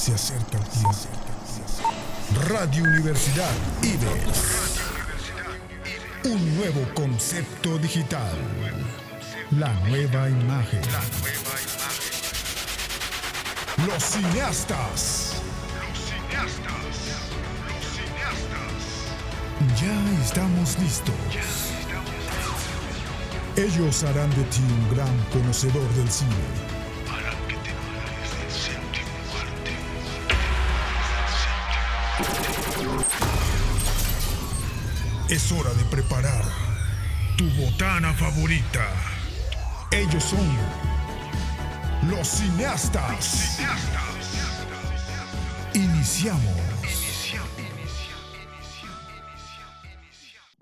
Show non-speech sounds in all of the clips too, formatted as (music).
Se acerca el. Radio Universidad IBES. Un nuevo concepto digital. La nueva imagen. Los cineastas. Ya estamos listos. Ellos harán de ti un gran conocedor del cine. Es hora de preparar tu botana favorita. Ellos son los cineastas. Iniciamos.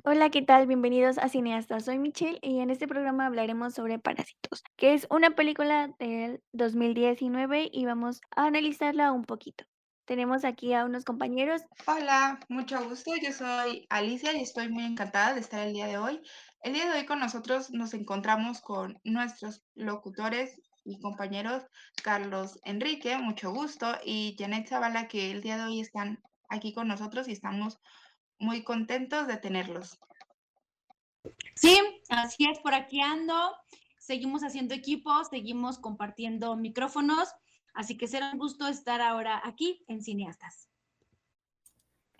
Hola, ¿qué tal? Bienvenidos a Cineastas. Soy Michelle y en este programa hablaremos sobre Parásitos, que es una película del 2019 y vamos a analizarla un poquito. Tenemos aquí a unos compañeros. Hola, mucho gusto. Yo soy Alicia y estoy muy encantada de estar el día de hoy. El día de hoy con nosotros nos encontramos con nuestros locutores y compañeros Carlos Enrique, mucho gusto, y Janet Zavala, que el día de hoy están aquí con nosotros y estamos muy contentos de tenerlos. Sí, así es, por aquí ando. Seguimos haciendo equipos, seguimos compartiendo micrófonos Así que será un gusto estar ahora aquí en Cineastas.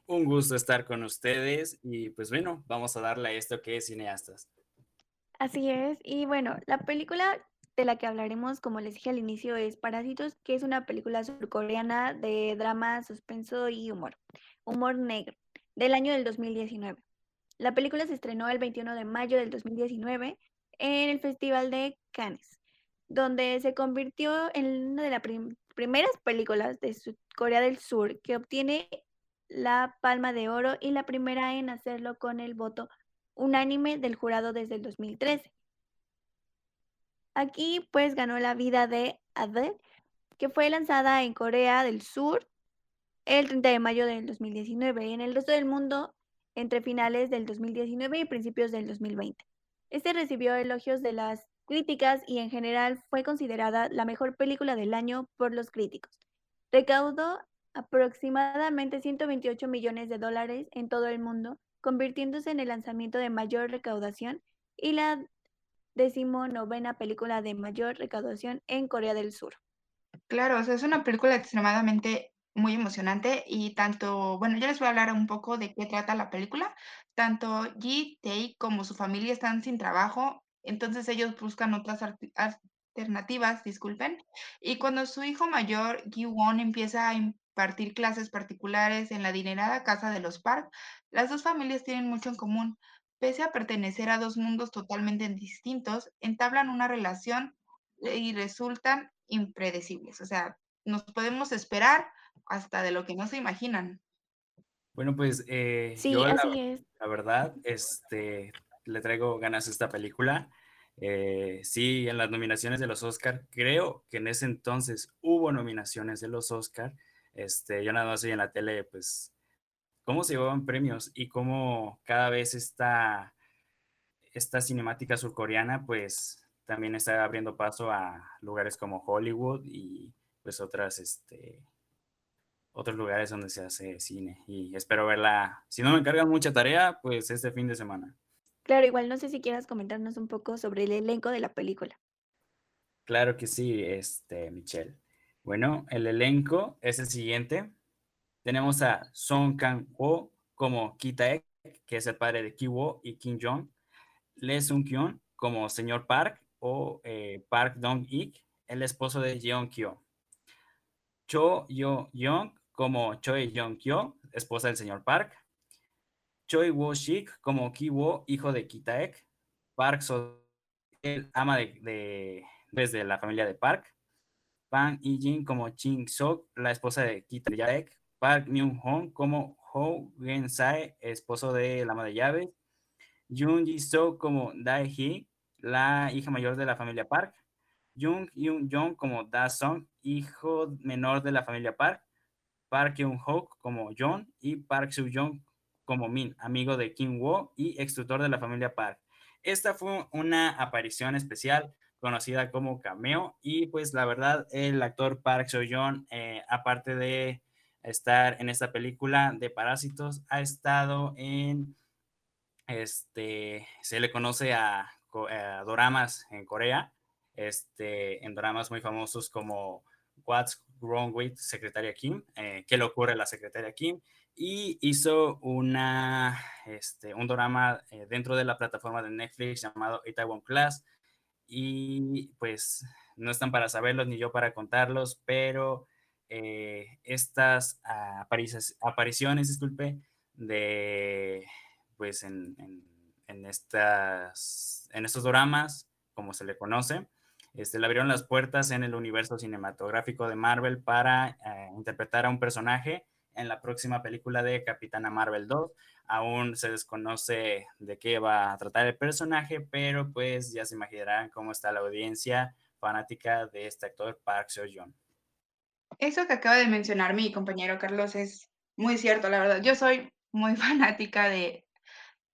Un gusto estar con ustedes y pues bueno, vamos a darle a esto que es Cineastas. Así es, y bueno, la película de la que hablaremos, como les dije al inicio, es Parásitos, que es una película surcoreana de drama, suspenso y humor, humor negro, del año del 2019. La película se estrenó el 21 de mayo del 2019 en el Festival de Cannes donde se convirtió en una de las primeras películas de Corea del Sur que obtiene la Palma de Oro y la primera en hacerlo con el voto unánime del jurado desde el 2013. Aquí pues ganó la vida de Adele, que fue lanzada en Corea del Sur el 30 de mayo del 2019 y en el resto del mundo entre finales del 2019 y principios del 2020. Este recibió elogios de las críticas y en general fue considerada la mejor película del año por los críticos. Recaudó aproximadamente 128 millones de dólares en todo el mundo, convirtiéndose en el lanzamiento de mayor recaudación y la decimonovena película de mayor recaudación en Corea del Sur. Claro, o sea, es una película extremadamente muy emocionante y tanto, bueno, yo les voy a hablar un poco de qué trata la película. Tanto Ji Tae como su familia están sin trabajo entonces ellos buscan otras alternativas, disculpen. Y cuando su hijo mayor, Gi-won, empieza a impartir clases particulares en la adinerada casa de los Park, las dos familias tienen mucho en común. Pese a pertenecer a dos mundos totalmente distintos, entablan una relación y resultan impredecibles. O sea, nos podemos esperar hasta de lo que no se imaginan. Bueno, pues eh, sí, así es. la verdad, este, le traigo ganas a esta película. Eh, sí, en las nominaciones de los Oscar, creo que en ese entonces hubo nominaciones de los Oscar. Este, yo nada más en la tele, pues, cómo se llevaban premios y cómo cada vez esta, esta cinemática surcoreana, pues, también está abriendo paso a lugares como Hollywood y pues otras, este, otros lugares donde se hace cine. Y espero verla, si no me encargan mucha tarea, pues este fin de semana. Claro, igual no sé si quieras comentarnos un poco sobre el elenco de la película. Claro que sí, este, Michelle. Bueno, el elenco es el siguiente. Tenemos a Song Kang-ho como Ki-taek, que es el padre de Ki-woo y Kim Jong. Lee Sung-kyun como señor Park o eh, Park Dong-ik, el esposo de Jeon-kyo. Cho Yo-young como Choi Young-kyo, esposa del señor Park. Choi Wo-shik como Ki-wo, hijo de Kitaek. Park So, el ama de, desde la familia de Park. Pan Yi-jin como Ching Sok, la esposa de Kitaek. Park Myung-hong como Ho Gen-sae, esposo de la ama de llaves. Jung Ji-so como Dae-hee, la hija mayor de la familia Park. Jung Yoon-jong como Da-song, hijo menor de la familia Park. Park Kyung-hook como John y Park Soo-jong como Min, amigo de Kim Wo y ex tutor de la familia Park. Esta fue una aparición especial conocida como Cameo. Y pues la verdad, el actor Park Seo-joon, eh, aparte de estar en esta película de Parásitos, ha estado en, este, se le conoce a, a doramas en Corea, este, en doramas muy famosos como What's Wrong with Secretaria Kim, eh, ¿Qué le ocurre a la Secretaria Kim? Y hizo una, este, un drama eh, dentro de la plataforma de Netflix llamado Itaewon Class. Y pues no están para saberlos ni yo para contarlos, pero eh, estas apariciones, disculpe, de pues en, en, estas, en estos dramas, como se le conoce, este, le abrieron las puertas en el universo cinematográfico de Marvel para eh, interpretar a un personaje en la próxima película de Capitana Marvel 2. Aún se desconoce de qué va a tratar el personaje, pero pues ya se imaginarán cómo está la audiencia fanática de este actor Park Seo-joon. Eso que acaba de mencionar mi compañero Carlos es muy cierto, la verdad. Yo soy muy (laughs) fanática de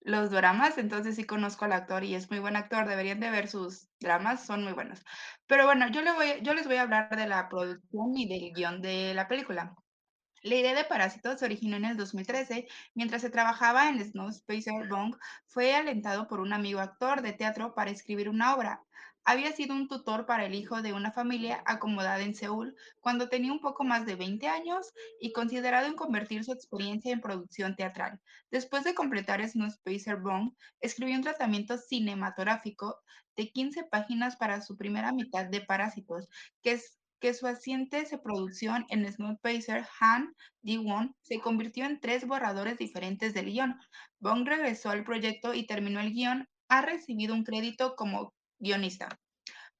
los dramas, entonces sí conozco al actor y es muy buen actor, deberían de ver sus dramas, son muy buenos. Pero bueno, yo, yo les voy a hablar de la producción y del guion de la película. La idea de Parásitos se originó en el 2013, mientras se trabajaba en Snow Spacer Bong, fue alentado por un amigo actor de teatro para escribir una obra. Había sido un tutor para el hijo de una familia acomodada en Seúl cuando tenía un poco más de 20 años y considerado en convertir su experiencia en producción teatral. Después de completar Spacer Bone, escribió un tratamiento cinematográfico de 15 páginas para su primera mitad de Parásitos, que es que su asiente de producción en Pacer Han Ji-won se convirtió en tres borradores diferentes del guion. Bong regresó al proyecto y terminó el guion. Ha recibido un crédito como guionista.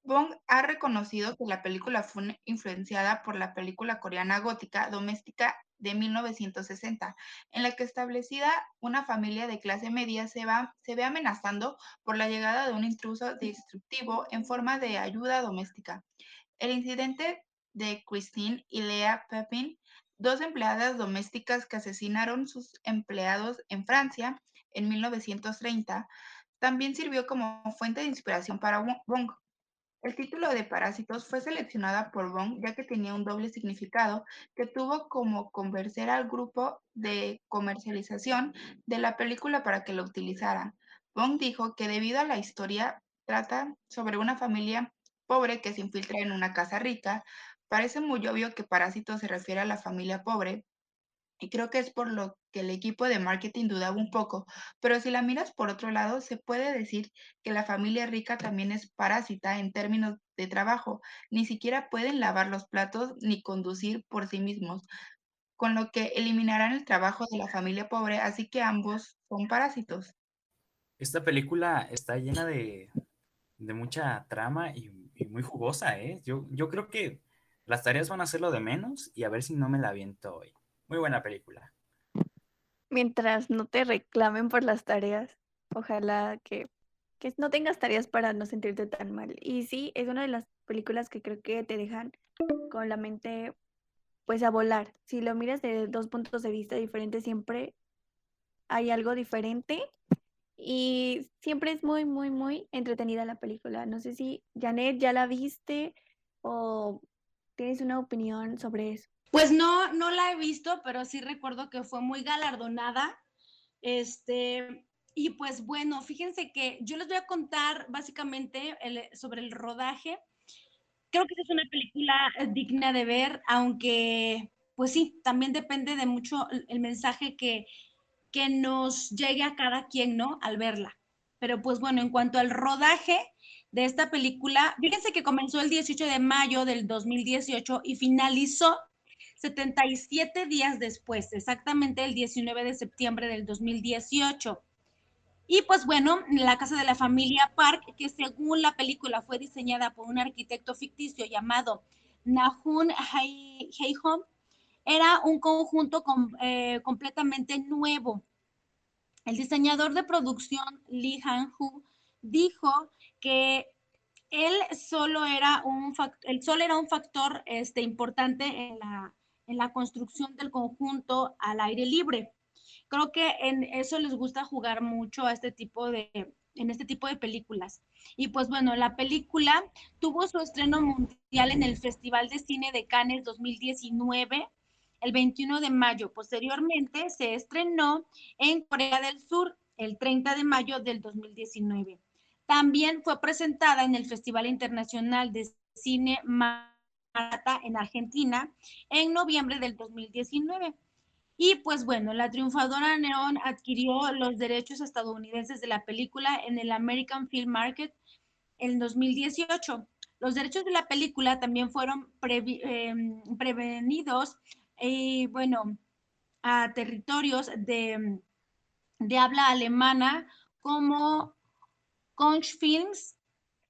Bong ha reconocido que la película fue influenciada por la película coreana gótica doméstica de 1960, en la que establecida una familia de clase media se, va, se ve amenazando por la llegada de un intruso destructivo en forma de ayuda doméstica. El incidente de Christine y Lea Pepin, dos empleadas domésticas que asesinaron sus empleados en Francia en 1930, también sirvió como fuente de inspiración para Bong. El título de Parásitos fue seleccionada por Bong ya que tenía un doble significado que tuvo como convencer al grupo de comercialización de la película para que lo utilizaran. Bong dijo que debido a la historia trata sobre una familia pobre que se infiltra en una casa rica, parece muy obvio que Parásitos se refiere a la familia pobre, y creo que es por lo que el equipo de marketing dudaba un poco, pero si la miras por otro lado, se puede decir que la familia rica también es parásita en términos de trabajo, ni siquiera pueden lavar los platos ni conducir por sí mismos, con lo que eliminarán el trabajo de la familia pobre, así que ambos son parásitos. Esta película está llena de, mucha trama y, muy jugosa, ¿eh? Yo, yo creo que las tareas van a ser lo de menos y a ver si no me la aviento hoy. Muy buena película. Mientras no te reclamen por las tareas, ojalá que, no tengas tareas para no sentirte tan mal. Y sí, es una de las películas que creo que te dejan con la mente pues a volar. Si lo miras de dos puntos de vista diferentes, siempre hay algo diferente y siempre es muy, muy, muy entretenida la película. No sé si Janet ya la viste o tienes una opinión sobre eso. Pues no, no la he visto, pero sí recuerdo que fue muy galardonada. Este, y pues bueno, fíjense que yo les voy a contar básicamente sobre el rodaje. Creo que es una película digna de ver, aunque pues sí, también depende de mucho el, mensaje que, que nos llegue a cada quien, ¿no? Al verla. Pero pues bueno, en cuanto al rodaje de esta película, fíjense que comenzó el 18 de mayo del 2018 y finalizó 77 días después, exactamente el 19 de septiembre del 2018. Y pues bueno, la casa de la familia Park, que según la película fue diseñada por un arquitecto ficticio llamado Nahun Heihom, era un conjunto eh, completamente nuevo. El diseñador de producción Lee Han-hu dijo que él solo era un, el sol era un factor este, importante en la, en la construcción del conjunto al aire libre. Creo que en eso les gusta jugar mucho a este tipo de, en este tipo de películas. Y pues bueno, la película tuvo su estreno mundial en el Festival de Cine de Cannes 2019 el 21 de mayo. Posteriormente se estrenó en Corea del Sur el 30 de mayo del 2019. También fue presentada en el Festival Internacional de Cine Marata en Argentina en noviembre del 2019. Y pues bueno, la triunfadora Neon adquirió los derechos estadounidenses de la película en el American Film Market en 2018. Los derechos de la película también fueron em, prevenidos, eh, bueno, a territorios de, de habla alemana como Films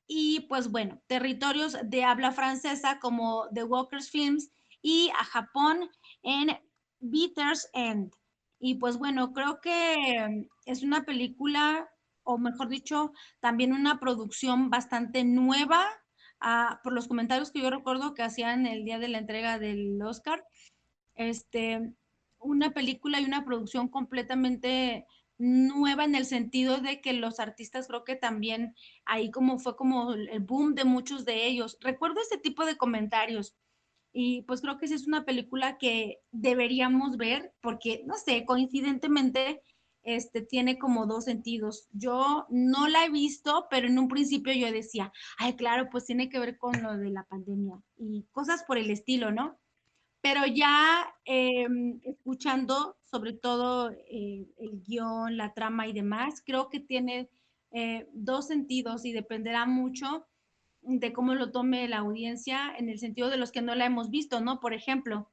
y pues bueno, territorios de habla francesa como The Walkers Films y a Japón en Beaters End. Y pues bueno, creo que es una película, o mejor dicho, también una producción bastante nueva, ah, por los comentarios que yo recuerdo que hacían el día de la entrega del Oscar. Este, una película y una producción completamente nueva en el sentido de que los artistas creo que también ahí como fue como el boom de muchos de ellos. Recuerdo este tipo de comentarios y pues creo que sí es una película que deberíamos ver porque, no sé, coincidentemente este, tiene como dos sentidos. Yo no la he visto, pero en un principio yo decía, ay, claro, pues tiene que ver con lo de la pandemia y cosas por el estilo, ¿no? Pero ya em, escuchando sobre todo eh, el guion, la trama y demás, creo que tiene eh, dos sentidos y dependerá mucho de cómo lo tome la audiencia en el sentido de los que no la hemos visto, ¿no? Por ejemplo.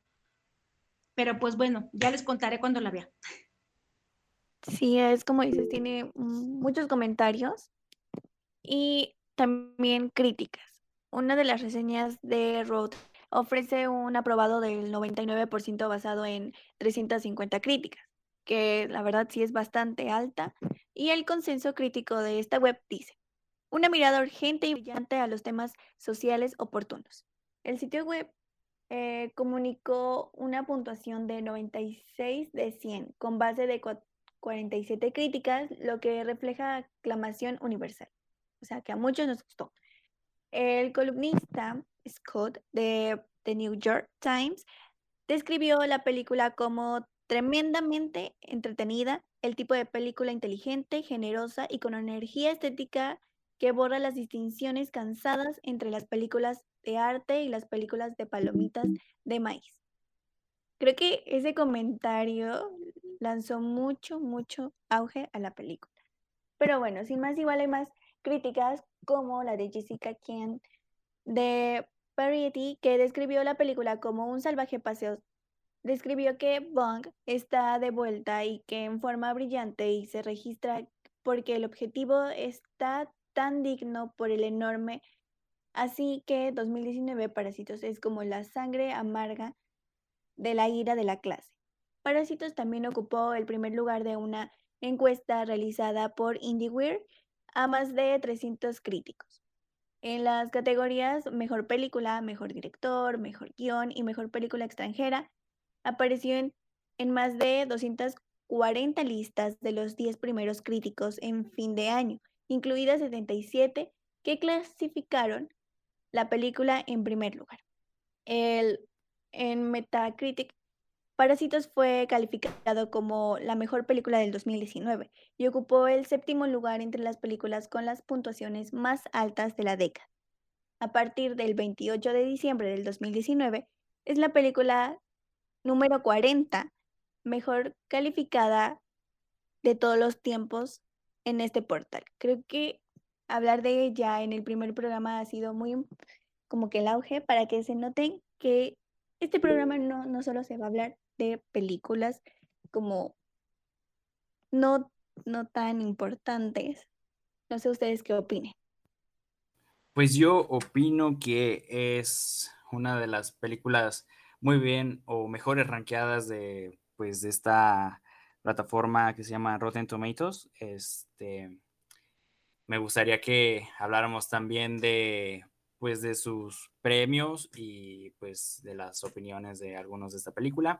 Pero pues bueno, ya les contaré cuando la vea. Sí, es como dices, tiene muchos comentarios y también críticas. Una de las reseñas de Road ofrece un aprobado del 99% basado en 350 críticas, que la verdad sí es bastante alta, y el consenso crítico de esta web dice, una mirada urgente y brillante a los temas sociales oportunos. El sitio web eh, comunicó una puntuación de 96 de 100 con base de 47 críticas, lo que refleja aclamación universal. O sea, que a muchos nos gustó. El columnista Scott de The New York Times describió la película como tremendamente entretenida, el tipo de película inteligente, generosa y con energía estética que borra las distinciones cansadas entre las películas de arte y las películas de palomitas de maíz. Creo que ese comentario lanzó mucho, mucho auge a la película. Pero bueno, sin más, igual hay más críticas como la de Jessica Kent de Variety, que describió la película como un salvaje paseo. Describió que Bong está de vuelta y que en forma brillante y se registra porque el objetivo está tan digno por el enorme. Así que 2019 Parásitos es como la sangre amarga de la ira de la clase. Parásitos también ocupó el primer lugar de una encuesta realizada por IndieWear a más de 300 críticos. En las categorías Mejor Película, Mejor Director, Mejor Guión y Mejor Película Extranjera, apareció en, más de 240 listas de los 10 primeros críticos en fin de año incluidas 77 que clasificaron la película en primer lugar. En Metacritic, Parásitos fue calificado como la mejor película del 2019 y ocupó el séptimo lugar entre las películas con las puntuaciones más altas de la década. A partir del 28 de diciembre del 2019, es la película número 40 mejor calificada de todos los tiempos en este portal. Creo que hablar de ella en el primer programa ha sido muy como que el auge para que se noten que este programa no, no solo se va a hablar películas como no, no tan importantes. No sé ustedes qué opinen. Pues yo opino que es una de las películas muy bien o mejores ranqueadas de pues de esta plataforma que se llama Rotten Tomatoes. Este, me gustaría que habláramos también de, pues, de sus premios y pues de las opiniones de algunos de esta película.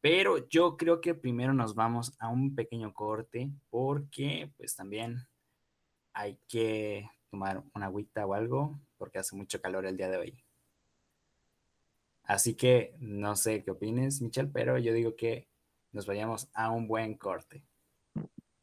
Pero yo creo que primero nos vamos a un pequeño corte porque pues también hay que tomar una agüita o algo porque hace mucho calor el día de hoy. Así que no sé qué opines, Michelle, pero yo digo que nos vayamos a un buen corte.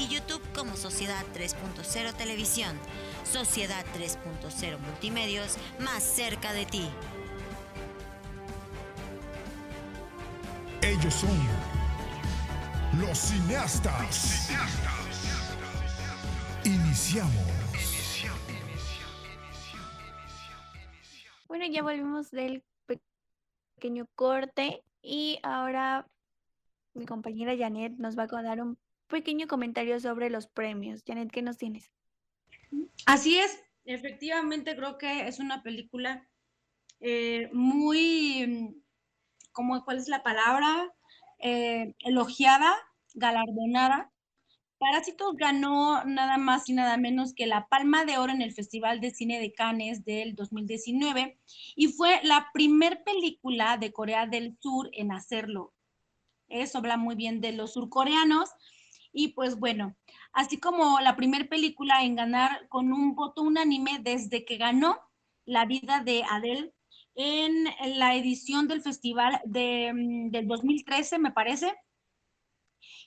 y YouTube como Sociedad 3.0 Televisión. Sociedad 3.0 Multimedios, más cerca de ti. Ellos son los cineastas. Iniciamos. Bueno, ya volvimos del pequeño corte y ahora mi compañera Janet nos va a dar un pequeño comentario sobre los premios. Janet, ¿qué nos tienes? Así es, efectivamente creo que es una película eh, muy, ¿cómo, ¿cuál es la palabra? Eh, elogiada, galardonada. Parásitos ganó nada más y nada menos que la Palma de Oro en el Festival de Cine de Cannes del 2019 y fue la primer película de Corea del Sur en hacerlo. Eso habla muy bien de los surcoreanos y pues bueno, así como la primera película en ganar con un voto unánime desde que ganó La vida de Adele en la edición del festival de, mm, del 2013, me parece.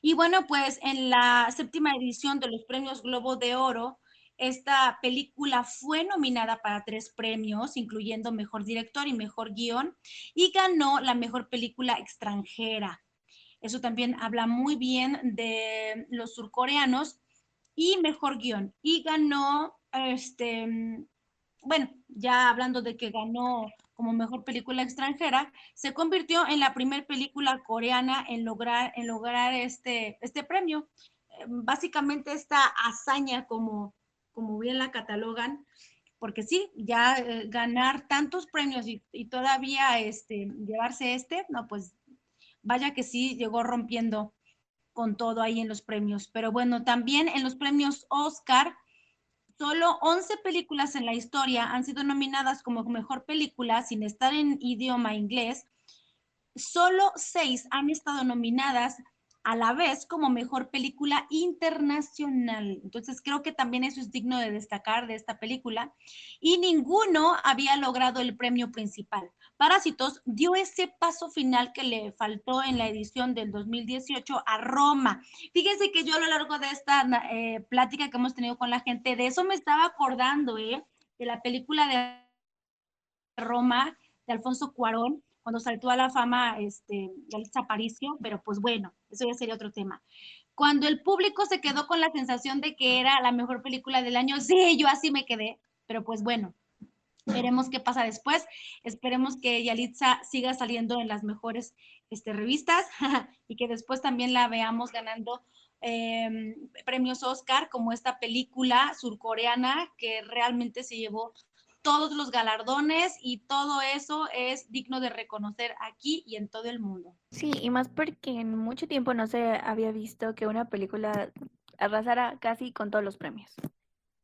Y bueno, pues en la séptima edición de los premios Globo de Oro, esta película fue nominada para tres premios, incluyendo Mejor Director y Mejor Guión, y ganó la Mejor Película Extranjera. Eso también habla muy bien de los surcoreanos y mejor guion. Y ganó, este, bueno, ya hablando de que ganó como mejor película extranjera, se convirtió en la primera película coreana en lograr, en lograr este, este premio. Eh, básicamente esta hazaña, como, como bien la catalogan, porque sí, ya eh, ganar tantos premios y, y, todavía este, llevarse este, no, pues vaya que sí llegó rompiendo con todo ahí en los premios. Pero bueno, también en los premios Oscar, solo 11 películas en la historia han sido nominadas como mejor película sin estar en idioma inglés. Solo seis han estado nominadas a la vez como mejor película internacional. Entonces creo que también eso es digno de destacar de esta película. Y ninguno había logrado el premio principal. Parásitos dio ese paso final que le faltó en la edición del 2018 a Roma. Fíjense que yo a lo largo de esta eh, plática que hemos tenido con la gente, de eso me estaba acordando, ¿eh? De la película de Roma de Alfonso Cuarón, cuando saltó a la fama este, Yalitza Aparicio, pero pues bueno, eso ya sería otro tema. Cuando el público se quedó con la sensación de que era la mejor película del año, sí, yo así me quedé, pero pues bueno, veremos qué pasa después. Esperemos que Yalitza siga saliendo en las mejores este, revistas (laughs) y que después también la veamos ganando em, premios Oscar, como esta película surcoreana que realmente se llevó todos los galardones y todo eso es digno de reconocer aquí y en todo el mundo. Sí, y más porque en mucho tiempo no se había visto que una película arrasara casi con todos los premios.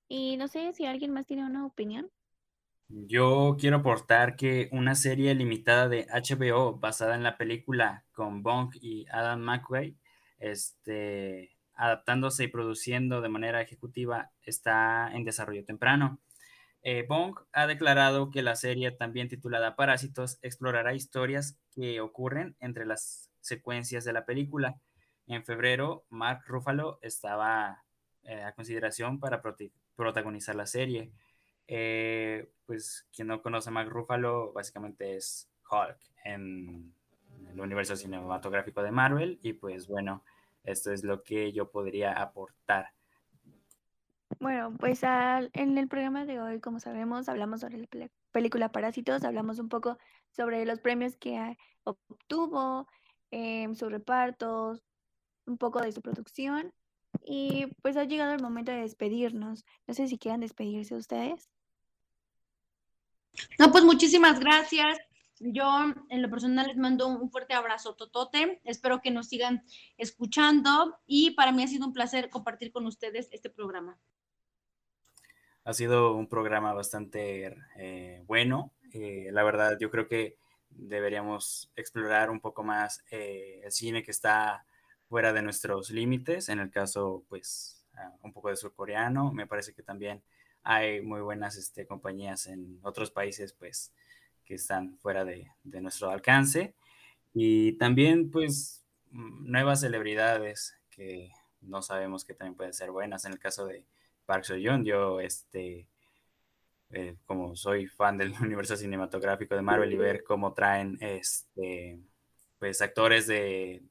Y no sé si alguien más tiene una opinión. Yo quiero aportar que una serie limitada de HBO basada en la película con Bong y Adam McQuay, este, adaptándose y produciendo de manera ejecutiva, está en desarrollo temprano. Eh, Bong ha declarado que la serie, también titulada Parásitos, explorará historias que ocurren entre las secuencias de la película. En febrero, Mark Ruffalo estaba eh, a consideración para protagonizar la serie. Eh, pues quien no conoce a Mark Ruffalo, básicamente es Hulk en el universo cinematográfico de Marvel. Y pues bueno, esto es lo que yo podría aportar. Bueno, pues en el programa de hoy, como sabemos, hablamos sobre la película Parásitos, hablamos un poco sobre los premios que obtuvo, em, su reparto, un poco de su producción y pues ha llegado el momento de despedirnos. No sé si quieran despedirse ustedes. No, pues muchísimas gracias. Yo en lo personal les mando un fuerte abrazo totote. Espero que nos sigan escuchando y para mí ha sido un placer compartir con ustedes este programa. Ha sido un programa bastante eh, bueno. Eh, la verdad, yo creo que deberíamos explorar un poco más eh, el cine que está fuera de nuestros límites. En el caso, pues, ah, un poco de surcoreano. Me parece que también hay muy buenas este, compañías en otros países, pues, que están fuera de, de nuestro alcance. Y también, pues, mm, nuevas celebridades que no sabemos que también pueden ser buenas. En el caso de Park Seo-joon. Yo, este, eh, como soy fan del (laughs) universo cinematográfico de Marvel y ver cómo traen, este, pues, actores de,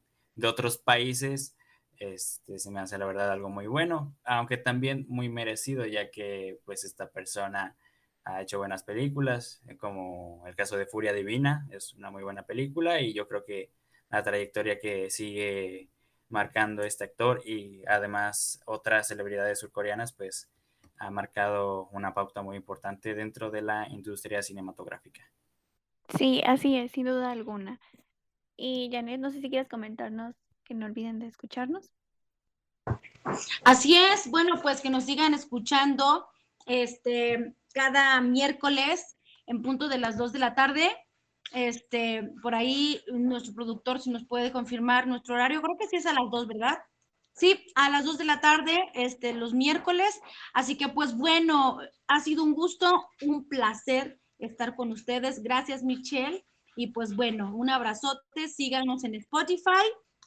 otros países, este, se me hace la verdad algo muy bueno, aunque también muy merecido, ya que, pues, esta persona ha hecho buenas películas, eh, como el caso de Furia Divina, es una muy buena película y yo creo que la trayectoria que sigue marcando este actor y además otras celebridades surcoreanas, pues ha marcado una pauta muy importante dentro de la industria cinematográfica. Sí, así es, sin duda alguna. Y Janet, no sé si quieres comentarnos que no olviden de escucharnos. Así es, bueno, pues que nos sigan escuchando este cada miércoles en punto de las 2 de la tarde este, por ahí nuestro productor, si nos puede confirmar nuestro horario, creo que sí es a las dos, ¿verdad? Sí, a las dos de la tarde, este, los miércoles. Así que, pues bueno, ha sido un gusto, un placer estar con ustedes. Gracias, Michelle. Y pues bueno, un abrazote, síganos en Spotify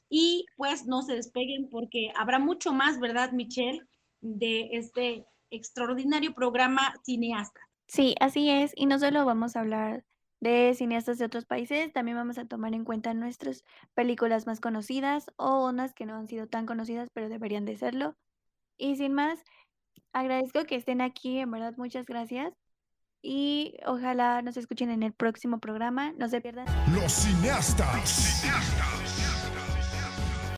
y pues no se despeguen porque habrá mucho más, ¿verdad, Michelle? De este extraordinario programa Cineasta. Sí, así es. Y no solo vamos a hablar de cineastas de otros países, también vamos a tomar en cuenta nuestras películas más conocidas o unas que no han sido tan conocidas, pero deberían de serlo. Y sin más, agradezco que estén aquí, en verdad, muchas gracias. Y ojalá nos escuchen en el próximo programa. No se pierdan. Los cineastas. Los cineastas.